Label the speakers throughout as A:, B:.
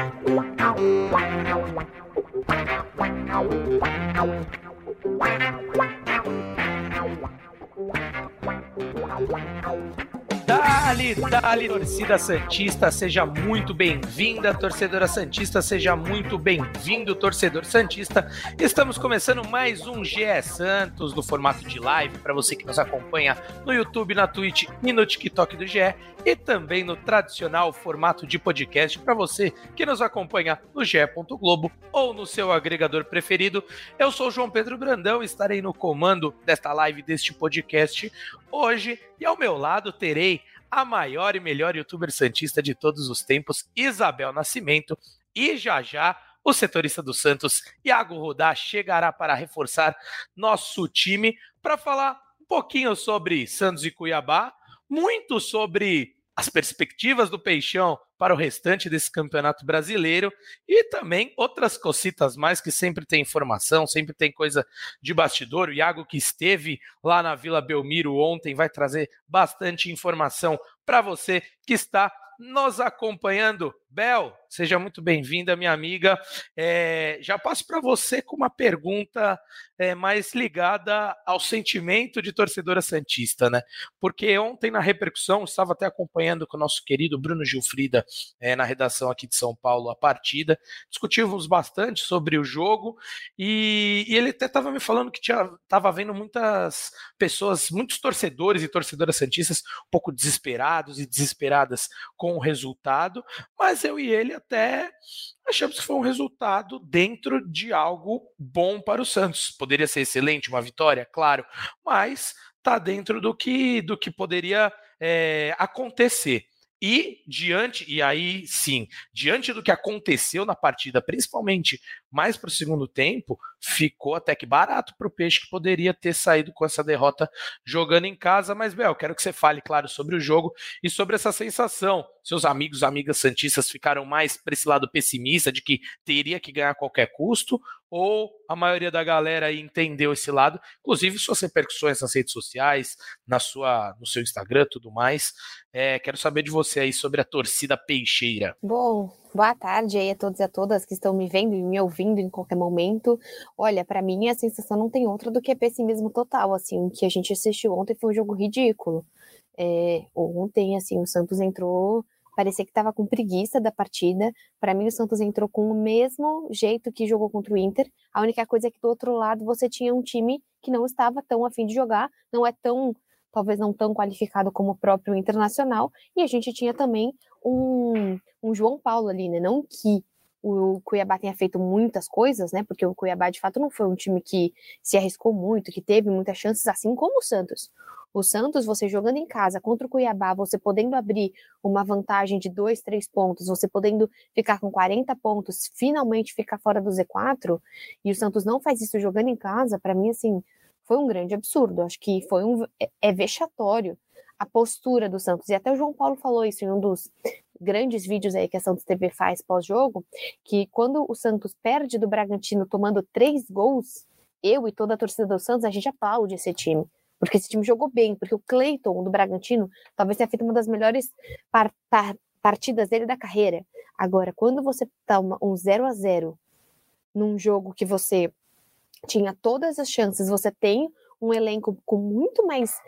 A: Wow. Dali, dali, torcida Santista, seja muito bem-vinda, torcedora Santista, seja muito bem-vindo, torcedor Santista. Estamos começando mais um GE Santos no formato de live para você que nos acompanha no YouTube, na Twitch e no TikTok do GE e também no tradicional formato de podcast para você que nos acompanha no GE. Globo ou no seu agregador preferido. Eu sou João Pedro Brandão, estarei no comando desta live, deste podcast hoje e ao meu lado terei a maior e melhor youtuber santista de todos os tempos, Isabel Nascimento, e já já o setorista do Santos, Iago Rodá, chegará para reforçar nosso time para falar um pouquinho sobre Santos e Cuiabá, muito sobre as perspectivas do Peixão para o restante desse campeonato brasileiro e também outras cositas mais que sempre tem informação, sempre tem coisa de bastidor. O Iago que esteve lá na Vila Belmiro ontem vai trazer bastante informação para você que está nos acompanhando. Bel, seja muito bem-vinda, minha amiga. É, já passo para você com uma pergunta é, mais ligada ao sentimento de torcedora Santista, né? Porque ontem na repercussão, estava até acompanhando com o nosso querido Bruno Gilfrida é, na redação aqui de São Paulo a partida. Discutimos bastante sobre o jogo e, e ele até estava me falando que estava vendo muitas pessoas, muitos torcedores e torcedoras Santistas um pouco desesperados e desesperadas com o resultado, mas eu e ele até achamos que foi um resultado dentro de algo bom para o Santos. Poderia ser excelente, uma vitória, claro, mas está dentro do que, do que poderia é, acontecer. E diante, e aí sim, diante do que aconteceu na partida, principalmente mais para o segundo tempo, ficou até que barato para o Peixe que poderia ter saído com essa derrota jogando em casa. Mas, Bel, quero que você fale, claro, sobre o jogo e sobre essa sensação. Seus amigos, amigas santistas ficaram mais para esse lado pessimista de que teria que ganhar a qualquer custo, ou a maioria da galera aí entendeu esse lado, inclusive suas repercussões nas redes sociais, na sua, no seu Instagram, tudo mais. É, quero saber de você aí sobre a torcida peixeira.
B: Bom, boa tarde aí a todos e a todas que estão me vendo e me ouvindo em qualquer momento. Olha, para mim a sensação não tem outra do que pessimismo total, assim, que a gente assistiu ontem foi um jogo ridículo. É, ontem, assim, o Santos entrou parecia que estava com preguiça da partida. Para mim, o Santos entrou com o mesmo jeito que jogou contra o Inter. A única coisa é que do outro lado você tinha um time que não estava tão afim de jogar, não é tão, talvez não tão qualificado como o próprio Internacional. E a gente tinha também um, um João Paulo ali, né? Não que o Cuiabá tenha feito muitas coisas, né? Porque o Cuiabá de fato não foi um time que se arriscou muito, que teve muitas chances, assim como o Santos. O Santos, você jogando em casa contra o Cuiabá, você podendo abrir uma vantagem de dois, três pontos, você podendo ficar com 40 pontos, finalmente ficar fora do Z4, e o Santos não faz isso jogando em casa, para mim, assim, foi um grande absurdo. Acho que foi um. É, é vexatório a postura do Santos. E até o João Paulo falou isso em um dos grandes vídeos aí que a Santos TV faz pós-jogo, que quando o Santos perde do Bragantino tomando três gols, eu e toda a torcida do Santos, a gente aplaude esse time porque esse time jogou bem, porque o Cleiton do Bragantino talvez tenha feito uma das melhores par par partidas dele da carreira. Agora, quando você toma um 0 a 0 num jogo que você tinha todas as chances, você tem um elenco com muito mais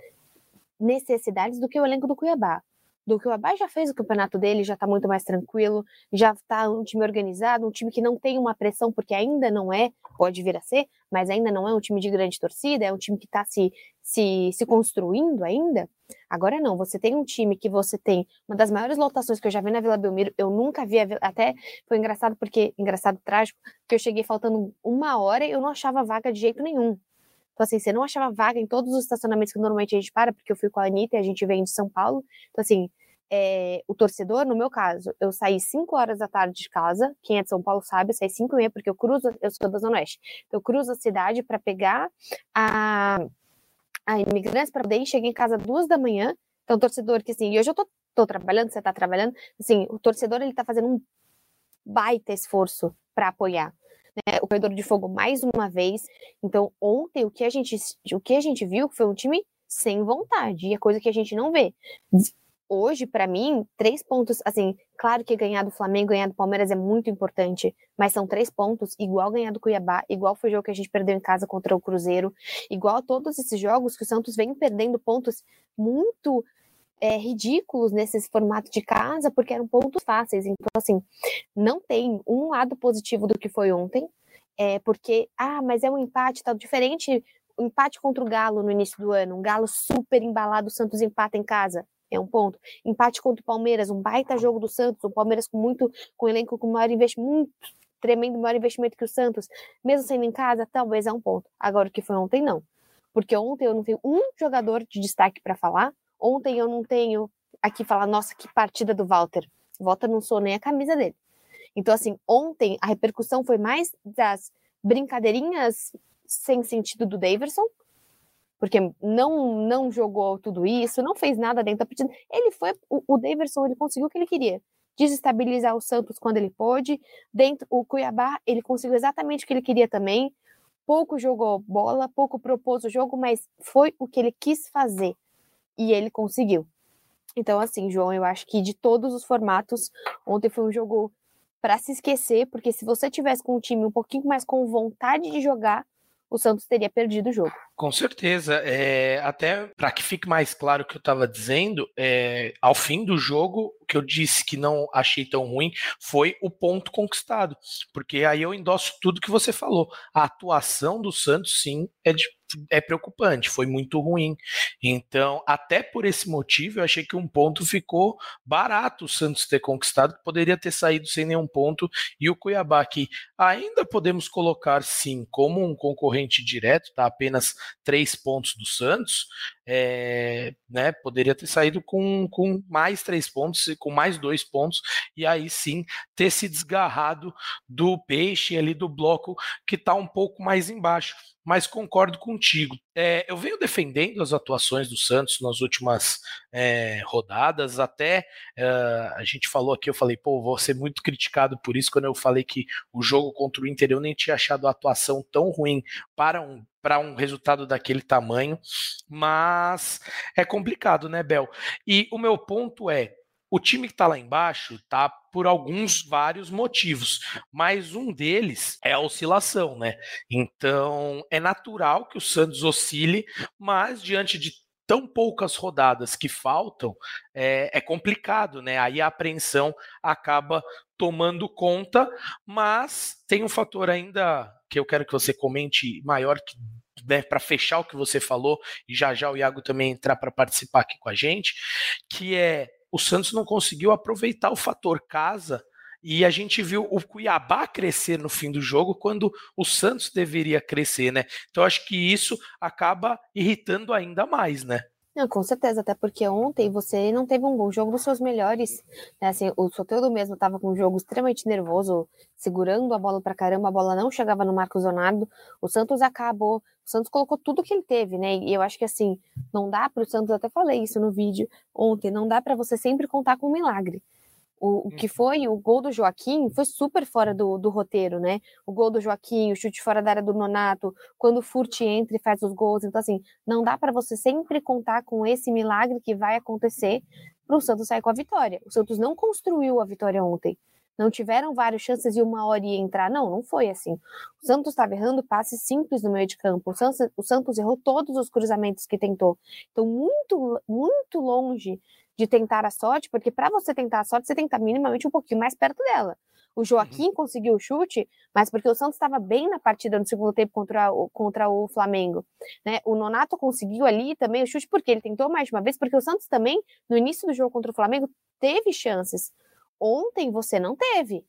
B: necessidades do que o elenco do Cuiabá do que o Abai já fez o campeonato dele, já está muito mais tranquilo, já está um time organizado, um time que não tem uma pressão, porque ainda não é, pode vir a ser, mas ainda não é um time de grande torcida, é um time que está se, se, se construindo ainda. Agora não, você tem um time que você tem uma das maiores lotações que eu já vi na Vila Belmiro, eu nunca vi, até foi engraçado porque, engraçado, trágico, que eu cheguei faltando uma hora e eu não achava vaga de jeito nenhum. Então, assim, você não achava vaga em todos os estacionamentos que normalmente a gente para, porque eu fui com a Anitta e a gente vem de São Paulo. Então, assim, é, o torcedor, no meu caso, eu saí 5 horas da tarde de casa, quem é de São Paulo sabe, eu saí 5 e meia, porque eu cruzo, eu sou da Zona Oeste, então eu cruzo a cidade para pegar a, a imigrantes para poder cheguei em casa duas da manhã, então torcedor que assim, e hoje eu tô, tô trabalhando, você tá trabalhando, assim, o torcedor ele tá fazendo um baita esforço para apoiar né, o corredor de fogo mais uma vez. Então, ontem o que a gente o que a gente viu foi um time sem vontade, e é coisa que a gente não vê. hoje, para mim, três pontos, assim, claro que ganhar do Flamengo, ganhar do Palmeiras é muito importante, mas são três pontos, igual ganhar do Cuiabá, igual foi o jogo que a gente perdeu em casa contra o Cruzeiro, igual todos esses jogos que o Santos vem perdendo pontos muito é, ridículos nesse formato de casa, porque eram pontos fáceis. Então, assim, não tem um lado positivo do que foi ontem, é, porque, ah, mas é um empate, tal, diferente o empate contra o Galo no início do ano, um Galo super embalado, o Santos empata em casa é um ponto. Empate contra o Palmeiras, um baita jogo do Santos, o Palmeiras com muito, com um elenco com maior investimento, tremendo maior investimento que o Santos, mesmo sendo em casa, talvez é um ponto. Agora o que foi ontem não. Porque ontem eu não tenho um jogador de destaque para falar. Ontem eu não tenho aqui falar, nossa, que partida do Walter. Walter não sou nem a camisa dele. Então, assim, ontem a repercussão foi mais das brincadeirinhas sem sentido do Daverson, porque não não jogou tudo isso, não fez nada dentro da partida. Ele foi o, o Daverson, ele conseguiu o que ele queria. Desestabilizar o Santos quando ele pôde. Dentro o Cuiabá, ele conseguiu exatamente o que ele queria também. Pouco jogou bola, pouco propôs o jogo, mas foi o que ele quis fazer. E ele conseguiu. Então, assim, João, eu acho que de todos os formatos, ontem foi um jogo para se esquecer, porque se você tivesse com um time um pouquinho mais com vontade de jogar, o Santos teria perdido o jogo.
A: Com certeza. É, até para que fique mais claro o que eu estava dizendo, é, ao fim do jogo, o que eu disse que não achei tão ruim foi o ponto conquistado. Porque aí eu endosso tudo que você falou. A atuação do Santos, sim, é de é preocupante, foi muito ruim. Então, até por esse motivo, eu achei que um ponto ficou barato o Santos ter conquistado, que poderia ter saído sem nenhum ponto, e o Cuiabá, que ainda podemos colocar sim como um concorrente direto, tá apenas três pontos do Santos, é, né, poderia ter saído com, com mais três pontos, com mais dois pontos, e aí sim ter se desgarrado do peixe ali do bloco que está um pouco mais embaixo. Mas concordo contigo. É, eu venho defendendo as atuações do Santos nas últimas é, rodadas, até é, a gente falou aqui, eu falei, pô, vou ser muito criticado por isso quando eu falei que o jogo contra o Inter eu nem tinha achado a atuação tão ruim para um para um resultado daquele tamanho, mas é complicado, né, Bel? E o meu ponto é, o time que está lá embaixo tá por alguns vários motivos, mas um deles é a oscilação, né? Então é natural que o Santos oscile, mas diante de tão poucas rodadas que faltam, é, é, complicado, né? Aí a apreensão acaba tomando conta, mas tem um fator ainda que eu quero que você comente maior que né, para fechar o que você falou, e já já o Iago também entrar para participar aqui com a gente, que é o Santos não conseguiu aproveitar o fator casa e a gente viu o Cuiabá crescer no fim do jogo quando o Santos deveria crescer, né? Então acho que isso acaba irritando ainda mais, né?
B: Não, com certeza, até porque ontem você não teve um bom jogo dos seus melhores. Né? Assim, o Soteldo mesmo estava com um jogo extremamente nervoso, segurando a bola para caramba, a bola não chegava no Marcos Leonardo. O Santos acabou, o Santos colocou tudo que ele teve, né? E eu acho que assim, não dá para o Santos, até falei isso no vídeo ontem, não dá para você sempre contar com um milagre. O, o, que uhum. foi o gol do Joaquim foi super fora do, do, roteiro, né? O gol do Joaquim, o chute fora da área do Nonato, quando o Furt entra e faz os gols. Então, assim, não dá para você sempre contar com esse milagre que vai acontecer para o Santos sair com a vitória. O Santos não construiu a vitória ontem. Não tiveram várias chances e uma hora ia entrar. Não, não foi assim. O Santos estava errando passes simples no meio de campo. O Santos, o Santos errou todos os cruzamentos que tentou. Então, muito, muito longe de tentar a sorte, porque para você tentar a sorte, você tem que estar minimamente um pouquinho mais perto dela. O Joaquim uhum. conseguiu o chute, mas porque o Santos estava bem na partida no segundo tempo contra o, contra o Flamengo. Né? O Nonato conseguiu ali também o chute, porque ele tentou mais de uma vez, porque o Santos também, no início do jogo contra o Flamengo, teve chances. Ontem você não teve.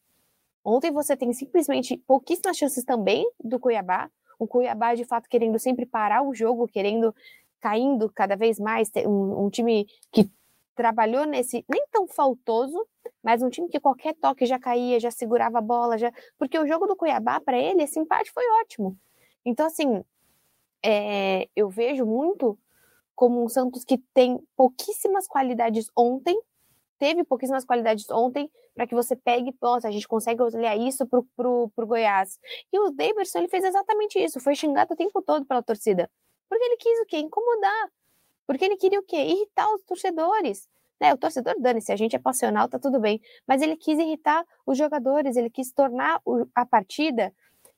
B: Ontem você tem simplesmente pouquíssimas chances também do Cuiabá. O Cuiabá, de fato, querendo sempre parar o jogo, querendo caindo cada vez mais. Um, um time que trabalhou nesse nem tão faltoso, mas um time que qualquer toque já caía, já segurava a bola, já porque o jogo do Cuiabá para ele esse empate foi ótimo. Então assim, é, eu vejo muito como um Santos que tem pouquíssimas qualidades ontem, teve pouquíssimas qualidades ontem para que você pegue, nossa, a gente consegue olhar isso pro, pro, pro Goiás. E o Davidson, ele fez exatamente isso, foi xingado o tempo todo pela torcida. Porque ele quis o quê? Incomodar. Porque ele queria o quê? Irritar os torcedores. Né? O torcedor dane-se, a gente é passional, tá tudo bem. Mas ele quis irritar os jogadores, ele quis tornar a partida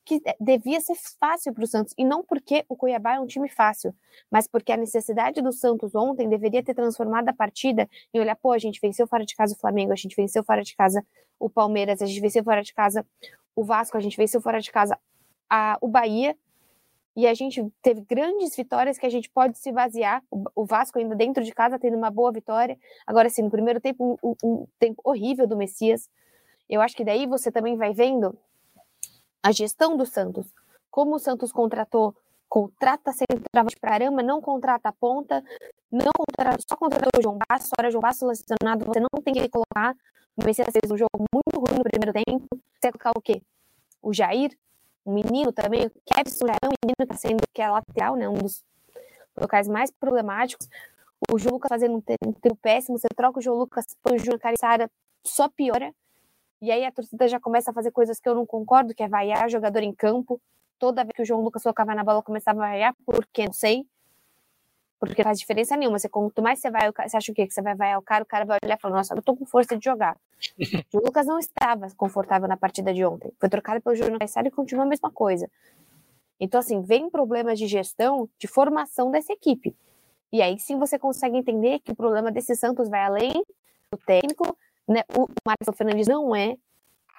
B: que devia ser fácil para o Santos, e não porque o Cuiabá é um time fácil, mas porque a necessidade do Santos ontem deveria ter transformado a partida em olhar, pô, a gente venceu fora de casa o Flamengo, a gente venceu fora de casa o Palmeiras, a gente venceu fora de casa o Vasco, a gente venceu fora de casa a, o Bahia, e a gente teve grandes vitórias que a gente pode se vaziar. O, Vasco ainda dentro de casa tendo uma boa vitória. Agora, sim, no primeiro tempo, um, um tempo horrível do Messias. Eu acho que daí você também vai vendo a gestão do Santos. Como o Santos contratou, contrata centroavante para Arama, não contrata a ponta, não contrata, só contratou o João Basso, hora João Basso lesionado, você não tem que colocar. O Messias fez um jogo muito ruim no primeiro tempo. Você vai colocar o quê? O Jair, um menino também, já é um menino que está sendo, que é lateral, né? Um dos locais mais problemáticos. O João Lucas fazendo um tempo péssimo, você troca o João Lucas, põe o Júnior Cariçara, só piora. E aí a torcida já começa a fazer coisas que eu não concordo, que é vaiar jogador em campo. Toda vez que o João Lucas tocava na bola, começava a vaiar, porque não sei. Porque não faz diferença nenhuma. Você, quanto mais você vai, você acha o quê? Que você vai vaiar o cara, o cara vai olhar e falar, nossa, eu tô com força de jogar. o Lucas não estava confortável na partida de ontem. Foi trocado pelo Júnior Caissara e continua a mesma coisa. Então, assim, vem problemas de gestão, de formação dessa equipe. E aí sim você consegue entender que o problema desse Santos vai além do técnico, né? O Marcelo Fernandes não é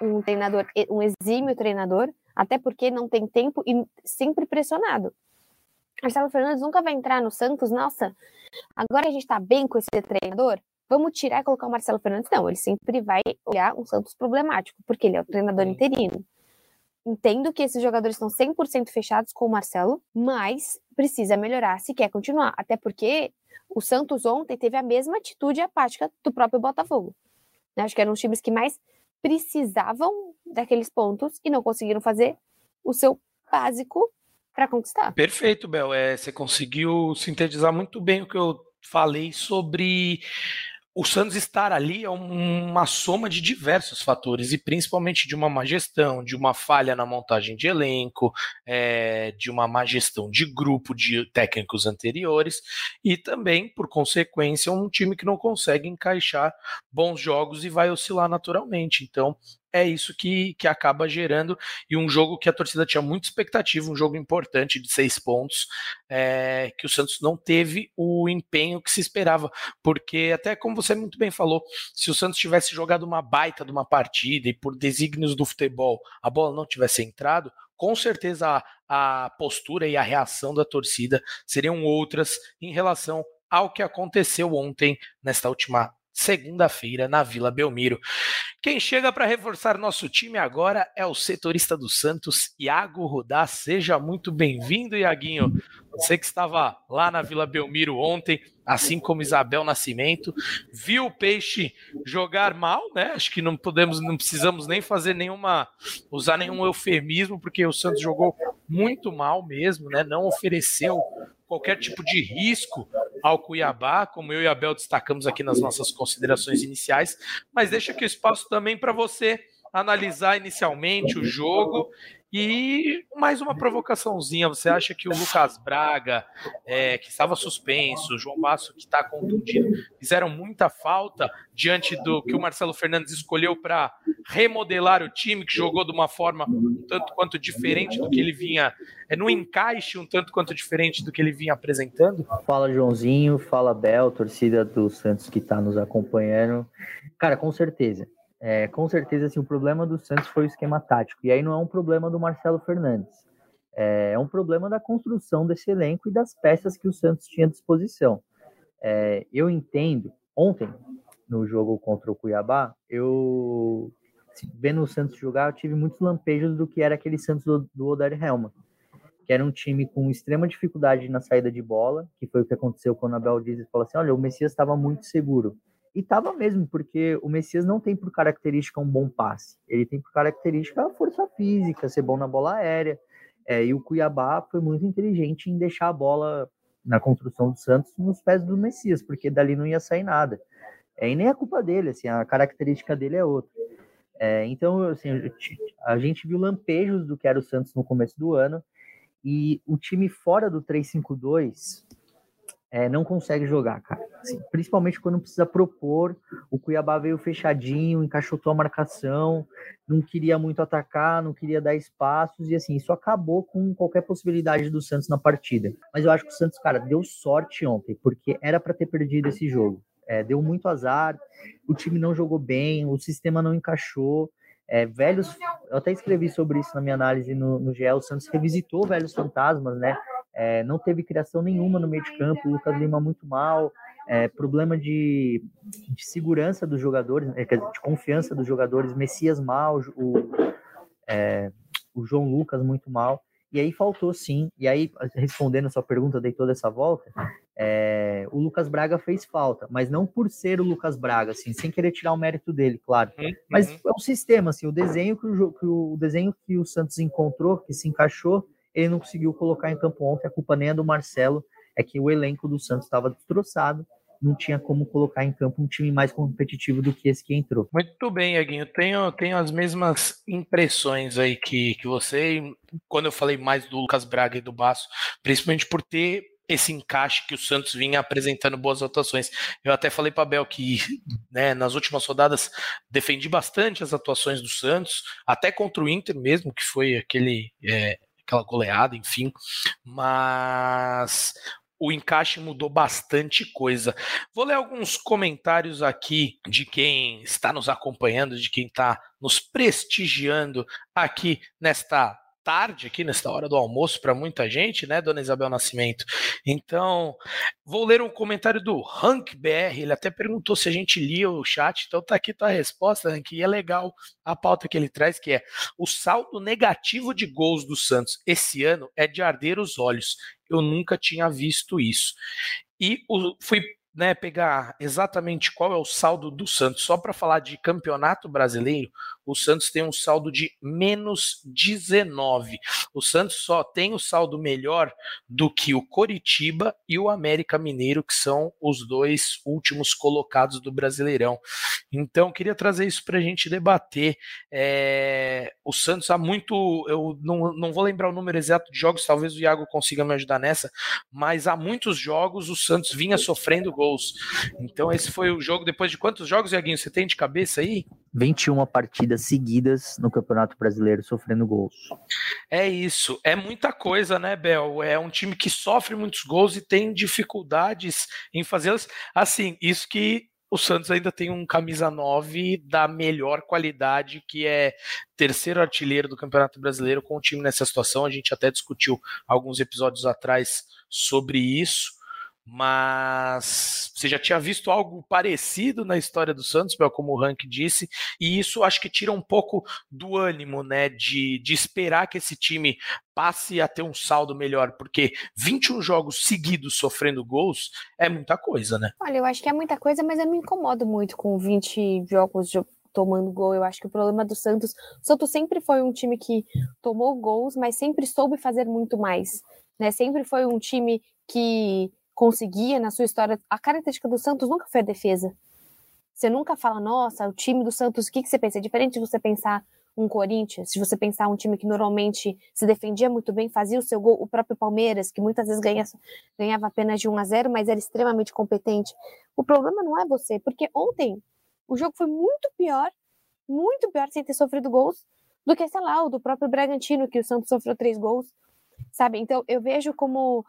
B: um treinador, um exímio treinador, até porque não tem tempo e sempre pressionado. Marcelo Fernandes nunca vai entrar no Santos, nossa, agora a gente tá bem com esse treinador, vamos tirar e colocar o Marcelo Fernandes. Não, ele sempre vai olhar um Santos problemático, porque ele é o treinador interino. Entendo que esses jogadores estão 100% fechados com o Marcelo, mas precisa melhorar se quer continuar. Até porque o Santos ontem teve a mesma atitude apática do próprio Botafogo. Né? Acho que eram os times que mais precisavam daqueles pontos e não conseguiram fazer o seu básico para conquistar.
A: Perfeito, Bel. É, você conseguiu sintetizar muito bem o que eu falei sobre o Santos estar ali é uma soma de diversos fatores, e principalmente de uma má gestão, de uma falha na montagem de elenco, é, de uma má gestão de grupo de técnicos anteriores, e também, por consequência, um time que não consegue encaixar bons jogos e vai oscilar naturalmente. Então, é isso que, que acaba gerando. E um jogo que a torcida tinha muita expectativa, um jogo importante de seis pontos, é, que o Santos não teve o empenho que se esperava. Porque, até como você muito bem falou, se o Santos tivesse jogado uma baita de uma partida e por desígnios do futebol a bola não tivesse entrado, com certeza a, a postura e a reação da torcida seriam outras em relação ao que aconteceu ontem, nesta última segunda-feira na Vila Belmiro. Quem chega para reforçar nosso time agora é o setorista do Santos, Iago Rudá. Seja muito bem-vindo, Iaguinho. Você que estava lá na Vila Belmiro ontem, assim como Isabel Nascimento, viu o Peixe jogar mal, né? Acho que não podemos, não precisamos nem fazer nenhuma, usar nenhum eufemismo, porque o Santos jogou muito mal mesmo, né? Não ofereceu qualquer tipo de risco ao Cuiabá, como eu e a Bel destacamos aqui nas nossas considerações iniciais, mas deixa aqui o espaço também para você analisar inicialmente o jogo e mais uma provocaçãozinha. Você acha que o Lucas Braga, é, que estava suspenso, o João Basso, que está contundido, fizeram muita falta diante do que o Marcelo Fernandes escolheu para remodelar o time, que jogou de uma forma um tanto quanto diferente do que ele vinha, é, no encaixe um tanto quanto diferente do que ele vinha apresentando?
C: Fala, Joãozinho, fala, Bel, torcida do Santos que está nos acompanhando. Cara, com certeza. É, com certeza, assim, o problema do Santos foi o esquema tático. E aí não é um problema do Marcelo Fernandes. É, é um problema da construção desse elenco e das peças que o Santos tinha à disposição. É, eu entendo, ontem, no jogo contra o Cuiabá, eu, assim, vendo o Santos jogar, eu tive muitos lampejos do que era aquele Santos do, do Odair Helma, que era um time com extrema dificuldade na saída de bola, que foi o que aconteceu quando a Abel Dias falou assim, olha, o Messias estava muito seguro. E tava mesmo, porque o Messias não tem por característica um bom passe. Ele tem por característica a força física, ser bom na bola aérea. É, e o Cuiabá foi muito inteligente em deixar a bola na construção do Santos nos pés do Messias, porque dali não ia sair nada. É, e nem é culpa dele, assim, a característica dele é outra. É, então, assim, a gente viu lampejos do que era o Santos no começo do ano, e o time fora do 3-5-2 é, não consegue jogar, cara. assim, principalmente quando precisa propor. O Cuiabá veio fechadinho, encaixotou a marcação, não queria muito atacar, não queria dar espaços, e assim, isso acabou com qualquer possibilidade do Santos na partida. Mas eu acho que o Santos, cara, deu sorte ontem, porque era para ter perdido esse jogo. É, deu muito azar, o time não jogou bem, o sistema não encaixou. É, velhos, eu até escrevi sobre isso na minha análise no, no GE, o Santos revisitou velhos fantasmas, né? É, não teve criação nenhuma no meio de campo, o Lucas Lima muito mal, é, problema de, de, segurança dos jogadores, é, de confiança dos jogadores, Messias mal, o, é, o João Lucas muito mal. E aí faltou sim. E aí, respondendo a sua pergunta, dei toda essa volta. É, o Lucas Braga fez falta, mas não por ser o Lucas Braga, assim, sem querer tirar o mérito dele, claro. Uhum. Mas é o sistema, assim, o desenho que o, que o, desenho que o Santos encontrou, que se encaixou, ele não conseguiu colocar em campo ontem. A culpa nem é do Marcelo, é que o elenco do Santos estava destroçado não tinha como colocar em campo um time mais competitivo do que esse que entrou.
A: Muito bem, Aguinho. Tenho, tenho as mesmas impressões aí que, que você, quando eu falei mais do Lucas Braga e do Baço, principalmente por ter esse encaixe que o Santos vinha apresentando boas atuações. Eu até falei para Bel que né, nas últimas rodadas defendi bastante as atuações do Santos, até contra o Inter mesmo, que foi aquele é, aquela goleada, enfim. Mas o encaixe mudou bastante coisa. Vou ler alguns comentários aqui de quem está nos acompanhando, de quem está nos prestigiando aqui nesta tarde aqui nesta hora do almoço para muita gente, né, dona Isabel Nascimento? Então, vou ler um comentário do Hank BR, ele até perguntou se a gente lia o chat, então tá aqui tua resposta, Hank, e é legal a pauta que ele traz, que é o saldo negativo de gols do Santos esse ano é de arder os olhos. Eu nunca tinha visto isso. E o, fui né, pegar exatamente qual é o saldo do Santos, só para falar de campeonato brasileiro, o Santos tem um saldo de menos 19. O Santos só tem o saldo melhor do que o Coritiba e o América Mineiro, que são os dois últimos colocados do Brasileirão. Então, queria trazer isso para a gente debater. É, o Santos há muito. Eu não, não vou lembrar o número exato de jogos, talvez o Iago consiga me ajudar nessa, mas há muitos jogos o Santos vinha sofrendo gols. Então, esse foi o jogo. Depois de quantos jogos, Iaguinho, você tem de cabeça aí?
C: 21 partidas seguidas no Campeonato Brasileiro sofrendo gols.
A: É isso, é muita coisa, né, Bel? É um time que sofre muitos gols e tem dificuldades em fazê-los. Assim, isso que o Santos ainda tem um camisa 9 da melhor qualidade, que é terceiro artilheiro do Campeonato Brasileiro com o time nessa situação. A gente até discutiu alguns episódios atrás sobre isso mas você já tinha visto algo parecido na história do Santos, como o Rank disse, e isso acho que tira um pouco do ânimo, né, de, de esperar que esse time passe a ter um saldo melhor, porque 21 jogos seguidos sofrendo gols é muita coisa, né?
B: Olha, eu acho que é muita coisa, mas eu me incomodo muito com 20 jogos tomando gol. Eu acho que o problema do Santos, o Santos sempre foi um time que tomou gols, mas sempre soube fazer muito mais, né? Sempre foi um time que conseguia na sua história. A característica do Santos nunca foi a defesa. Você nunca fala, nossa, o time do Santos, o que, que você pensa? É diferente de você pensar um Corinthians, se você pensar um time que normalmente se defendia muito bem, fazia o seu gol, o próprio Palmeiras, que muitas vezes ganha, ganhava apenas de 1 a 0, mas era extremamente competente. O problema não é você, porque ontem o jogo foi muito pior, muito pior sem ter sofrido gols do que, sei lá, o do próprio Bragantino, que o Santos sofreu três gols, sabe? Então eu vejo como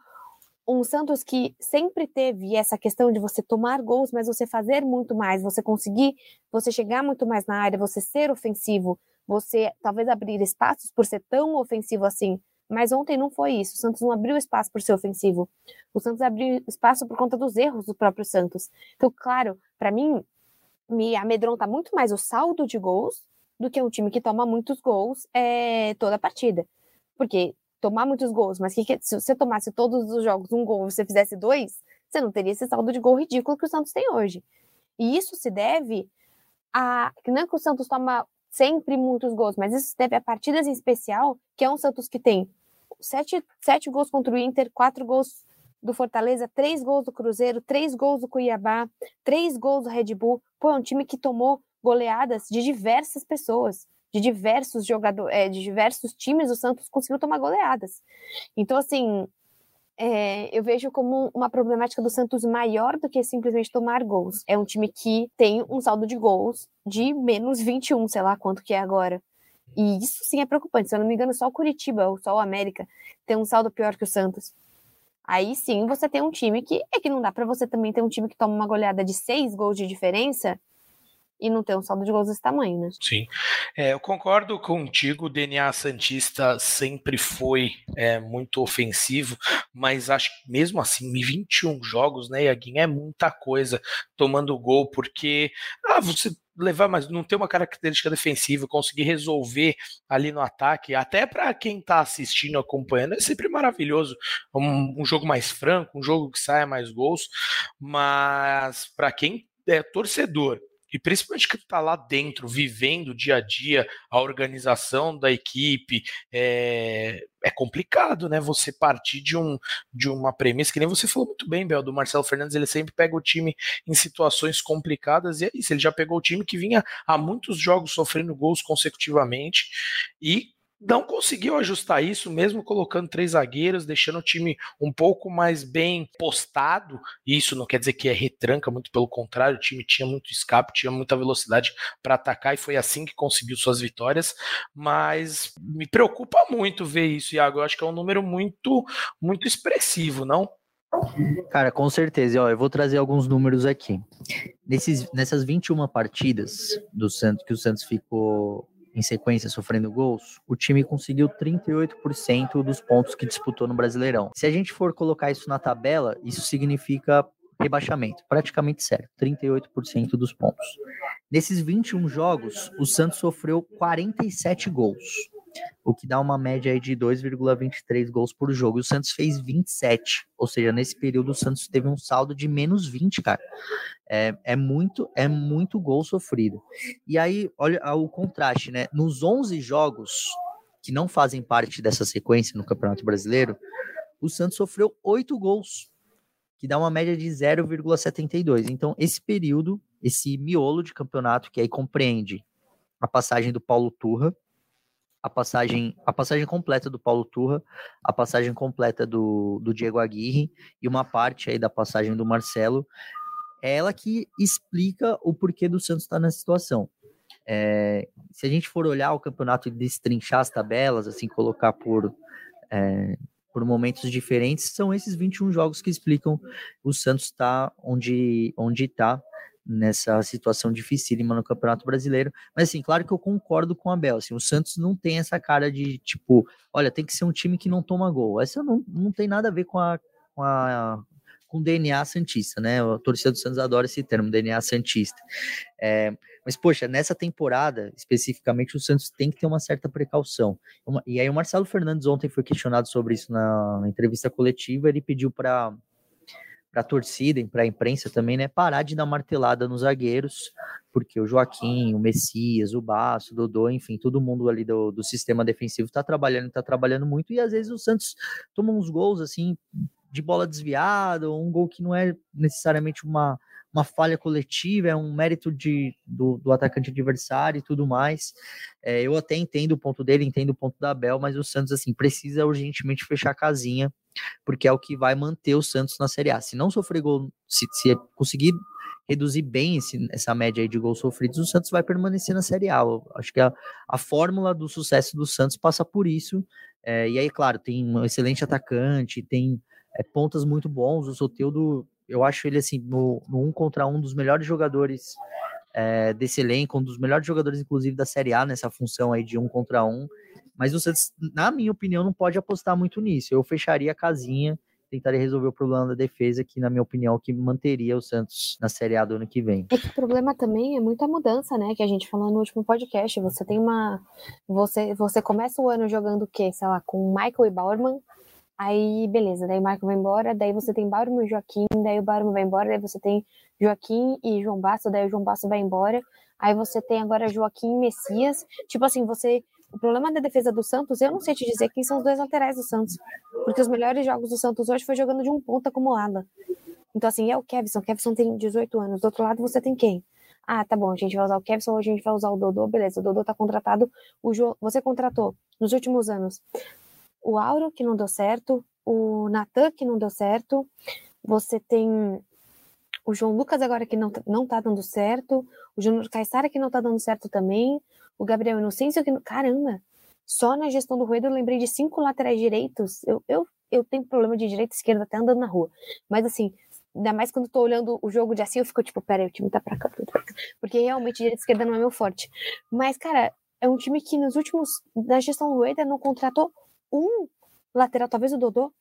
B: um Santos que sempre teve essa questão de você tomar gols, mas você fazer muito mais, você conseguir, você chegar muito mais na área, você ser ofensivo, você talvez abrir espaços por ser tão ofensivo assim. Mas ontem não foi isso. O Santos não abriu espaço por ser ofensivo. O Santos abriu espaço por conta dos erros do próprio Santos. Então, claro, para mim, me amedronta muito mais o saldo de gols do que um time que toma muitos gols é, toda a partida. Porque tomar muitos gols, mas que, que, se você tomasse todos os jogos um gol e você fizesse dois, você não teria esse saldo de gol ridículo que o Santos tem hoje. E isso se deve a. Não é que o Santos toma sempre muitos gols, mas isso se deve a partidas em especial, que é um Santos que tem sete, sete gols contra o Inter, quatro gols do Fortaleza, três gols do Cruzeiro, três gols do Cuiabá, três gols do Red Bull. Pô, é um time que tomou goleadas de diversas pessoas de diversos jogadores, é, de diversos times, o Santos conseguiu tomar goleadas. Então, assim, é, eu vejo como uma problemática do Santos maior do que simplesmente tomar gols. É um time que tem um saldo de gols de menos 21, sei lá quanto que é agora. E isso sim é preocupante. Se eu não me engano, só o Curitiba ou só o América tem um saldo pior que o Santos. Aí sim você tem um time que é que não dá para você também ter um time que toma uma goleada de seis gols de diferença e não ter um saldo de gols desse tamanho, né?
A: Sim. É, eu concordo contigo, o DNA Santista sempre foi é, muito ofensivo, mas acho que mesmo assim, 21 jogos, né, Iaguinho, é muita coisa tomando gol, porque ah, você levar, mas não ter uma característica defensiva, conseguir resolver ali no ataque, até para quem está assistindo, acompanhando, é sempre maravilhoso. Um, um, jogo mais franco, um jogo que saia mais gols, mas para quem é torcedor e principalmente que está lá dentro, vivendo o dia a dia, a organização da equipe, é, é complicado, né? Você partir de, um, de uma premissa, que nem você falou muito bem, Bel, do Marcelo Fernandes, ele sempre pega o time em situações complicadas, e é isso, ele já pegou o time que vinha há muitos jogos sofrendo gols consecutivamente, e não conseguiu ajustar isso, mesmo colocando três zagueiros, deixando o time um pouco mais bem postado. Isso não quer dizer que é retranca, muito pelo contrário, o time tinha muito escape, tinha muita velocidade para atacar e foi assim que conseguiu suas vitórias. Mas me preocupa muito ver isso, Iago. Eu acho que é um número muito, muito expressivo, não?
C: Cara, com certeza. Eu vou trazer alguns números aqui. Nesses, nessas 21 partidas do Santos que o Santos ficou em sequência sofrendo gols, o time conseguiu 38% dos pontos que disputou no Brasileirão. Se a gente for colocar isso na tabela, isso significa rebaixamento, praticamente certo, 38% dos pontos. Nesses 21 jogos, o Santos sofreu 47 gols o que dá uma média aí de 2,23 gols por jogo. E o Santos fez 27, ou seja, nesse período o Santos teve um saldo de menos 20, cara. É, é muito, é muito gol sofrido. E aí, olha o contraste, né? Nos 11 jogos que não fazem parte dessa sequência no Campeonato Brasileiro, o Santos sofreu 8 gols, que dá uma média de 0,72. Então, esse período, esse miolo de campeonato que aí compreende a passagem do Paulo Turra, a passagem, a passagem completa do Paulo Turra, a passagem completa do, do Diego Aguirre e uma parte aí da passagem do Marcelo, é ela que explica o porquê do Santos estar tá nessa situação. É, se a gente for olhar o campeonato e destrinchar as tabelas, assim, colocar por, é, por momentos diferentes, são esses 21 jogos que explicam o Santos estar tá onde está nessa situação dificílima no Campeonato Brasileiro. Mas, assim, claro que eu concordo com a Bel. Assim, o Santos não tem essa cara de, tipo, olha, tem que ser um time que não toma gol. Essa não, não tem nada a ver com a, com a com DNA Santista, né? A torcida do Santos adora esse termo, DNA Santista. É, mas, poxa, nessa temporada, especificamente, o Santos tem que ter uma certa precaução. E aí o Marcelo Fernandes ontem foi questionado sobre isso na entrevista coletiva, ele pediu para para a torcida e para a imprensa também, né, parar de dar martelada nos zagueiros, porque o Joaquim, o Messias, o Baço, o Dodô, enfim, todo mundo ali do, do sistema defensivo está trabalhando, está trabalhando muito, e às vezes o Santos toma uns gols assim de bola desviada, um gol que não é necessariamente uma, uma falha coletiva, é um mérito de, do, do atacante adversário e tudo mais. É, eu até entendo o ponto dele, entendo o ponto da Bel, mas o Santos assim precisa urgentemente fechar a casinha, porque é o que vai manter o Santos na Série A. Se não sofrer gol, se, se conseguir reduzir bem esse, essa média aí de gols sofridos, o Santos vai permanecer na Série A. Eu acho que a, a fórmula do sucesso do Santos passa por isso. É, e aí, claro, tem um excelente atacante, tem é, pontas muito bons. O Soteldo eu acho ele assim, no, no um contra um dos melhores jogadores é, desse elenco, um dos melhores jogadores, inclusive, da Série A, nessa função aí de um contra um. Mas o Santos, na minha opinião, não pode apostar muito nisso. Eu fecharia a casinha, tentaria resolver o problema da defesa, que, na minha opinião, é que manteria o Santos na Série A do ano que vem.
B: É que o problema também é muita mudança, né? Que a gente falou no último podcast. Você tem uma. Você, você começa o ano jogando o quê? Sei lá, com Michael e Bauerman Aí, beleza, daí o Marco vai embora, daí você tem Bauerman e Joaquim, daí o Bauerman vai embora, daí você tem Joaquim e João Basso, daí o João Basso vai embora. Aí você tem agora Joaquim e Messias. Tipo assim, você. O problema da defesa do Santos, eu não sei te dizer quem são os dois laterais do Santos. Porque os melhores jogos do Santos hoje foi jogando de um ponto acumulado. Então, assim, é o Kevson. O Kevson tem 18 anos. Do outro lado, você tem quem? Ah, tá bom, a gente vai usar o Kevson, hoje a gente vai usar o Dodô, beleza. O Dodô tá contratado. O jo... Você contratou nos últimos anos o Auro, que não deu certo, o Natan, que não deu certo. Você tem o João Lucas agora que não, não tá dando certo. O Júnior Caissara que não tá dando certo também. O Gabriel Inocêncio que... Caramba! Só na gestão do Rueda eu lembrei de cinco laterais direitos. Eu, eu, eu tenho problema de direita e esquerda até andando na rua. Mas assim, ainda mais quando tô olhando o jogo de assim, eu fico tipo, peraí, o time tá pra cá, porque realmente direita e esquerda não é meu forte. Mas, cara, é um time que nos últimos, na gestão do Rueda, não contratou um lateral, talvez o Dodô,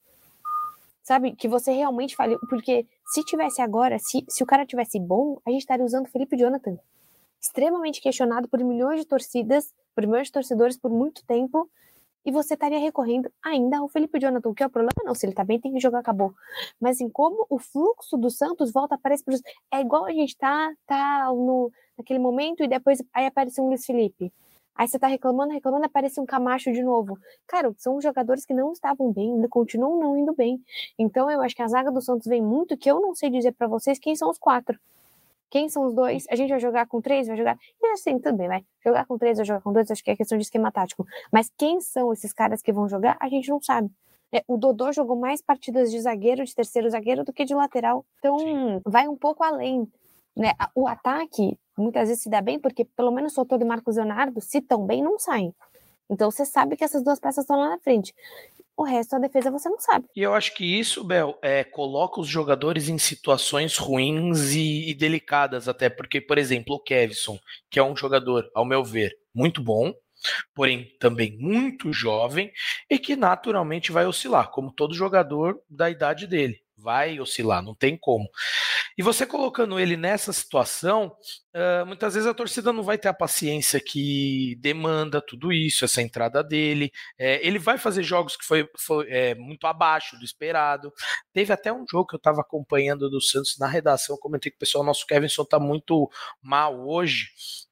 B: sabe? Que você realmente fale, porque se tivesse agora, se, se o cara tivesse bom, a gente estaria usando Felipe Jonathan, extremamente questionado por milhões de torcidas, por milhões de torcedores por muito tempo, e você estaria recorrendo ainda ao Felipe Jonathan, que é o problema? Não, se ele tá bem, tem que jogar, acabou. Mas em como o fluxo do Santos volta, aparece pro... É igual a gente tá, tá no, naquele momento e depois aí aparece um Luiz Felipe. Aí você tá reclamando, reclamando, aparece um Camacho de novo. Cara, são jogadores que não estavam bem, ainda continuam não indo bem. Então eu acho que a zaga do Santos vem muito que eu não sei dizer para vocês quem são os quatro. Quem são os dois? A gente vai jogar com três? Vai jogar. E assim, tudo bem, vai. Jogar com três, vai jogar com dois, acho que é questão de esquema tático. Mas quem são esses caras que vão jogar, a gente não sabe. É, o Dodô jogou mais partidas de zagueiro, de terceiro zagueiro, do que de lateral. Então, Sim. vai um pouco além. Né? O ataque muitas vezes se dá bem, porque pelo menos Soteldo e Marcos Leonardo, se tão bem, não saem. Então você sabe que essas duas peças estão lá na frente o resto da defesa você não sabe.
A: E eu acho que isso, Bel, é, coloca os jogadores em situações ruins e, e, delicadas até, porque, por exemplo, o Kevson, que é um jogador, ao meu ver, muito bom, porém também muito jovem e que naturalmente vai oscilar, como todo jogador da idade dele vai oscilar, não tem como. E você colocando ele nessa situação, uh, muitas vezes a torcida não vai ter a paciência que demanda tudo isso, essa entrada dele. É, ele vai fazer jogos que foi, foi é, muito abaixo do esperado. Teve até um jogo que eu estava acompanhando do Santos na redação, comentei que o pessoal, nosso Kevinson está muito mal hoje.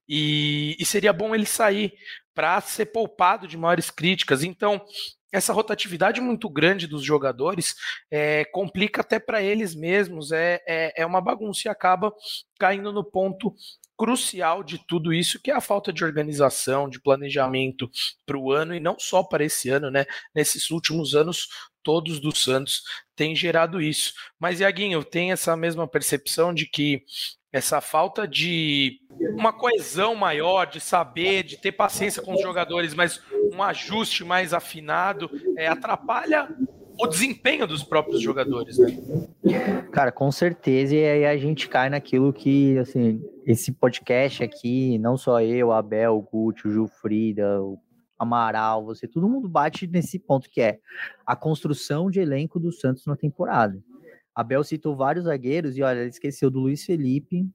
A: E, e, seria bom ele sair para ser poupado de maiores críticas. Então, essa rotatividade muito grande dos jogadores é, complica até para eles mesmos, é, é, é uma bagunça e acaba caindo no ponto crucial de tudo isso, que é a falta de organização, de planejamento para o ano, e não só para esse ano, né? Nesses últimos anos, todos do Santos têm gerado isso. Mas, Iaguinho, tem essa mesma percepção de que essa falta de uma coesão maior, de saber, de ter paciência com os jogadores, mas um ajuste mais afinado, é, atrapalha o desempenho dos próprios jogadores, né?
C: Cara, com certeza, e aí a gente cai naquilo que, assim, esse podcast aqui, não só eu, Abel, o Guti, o Gilfrida, o Amaral, você, todo mundo bate nesse ponto que é a construção de elenco do Santos na temporada. Abel citou vários zagueiros e olha, ele esqueceu do Luiz Felipe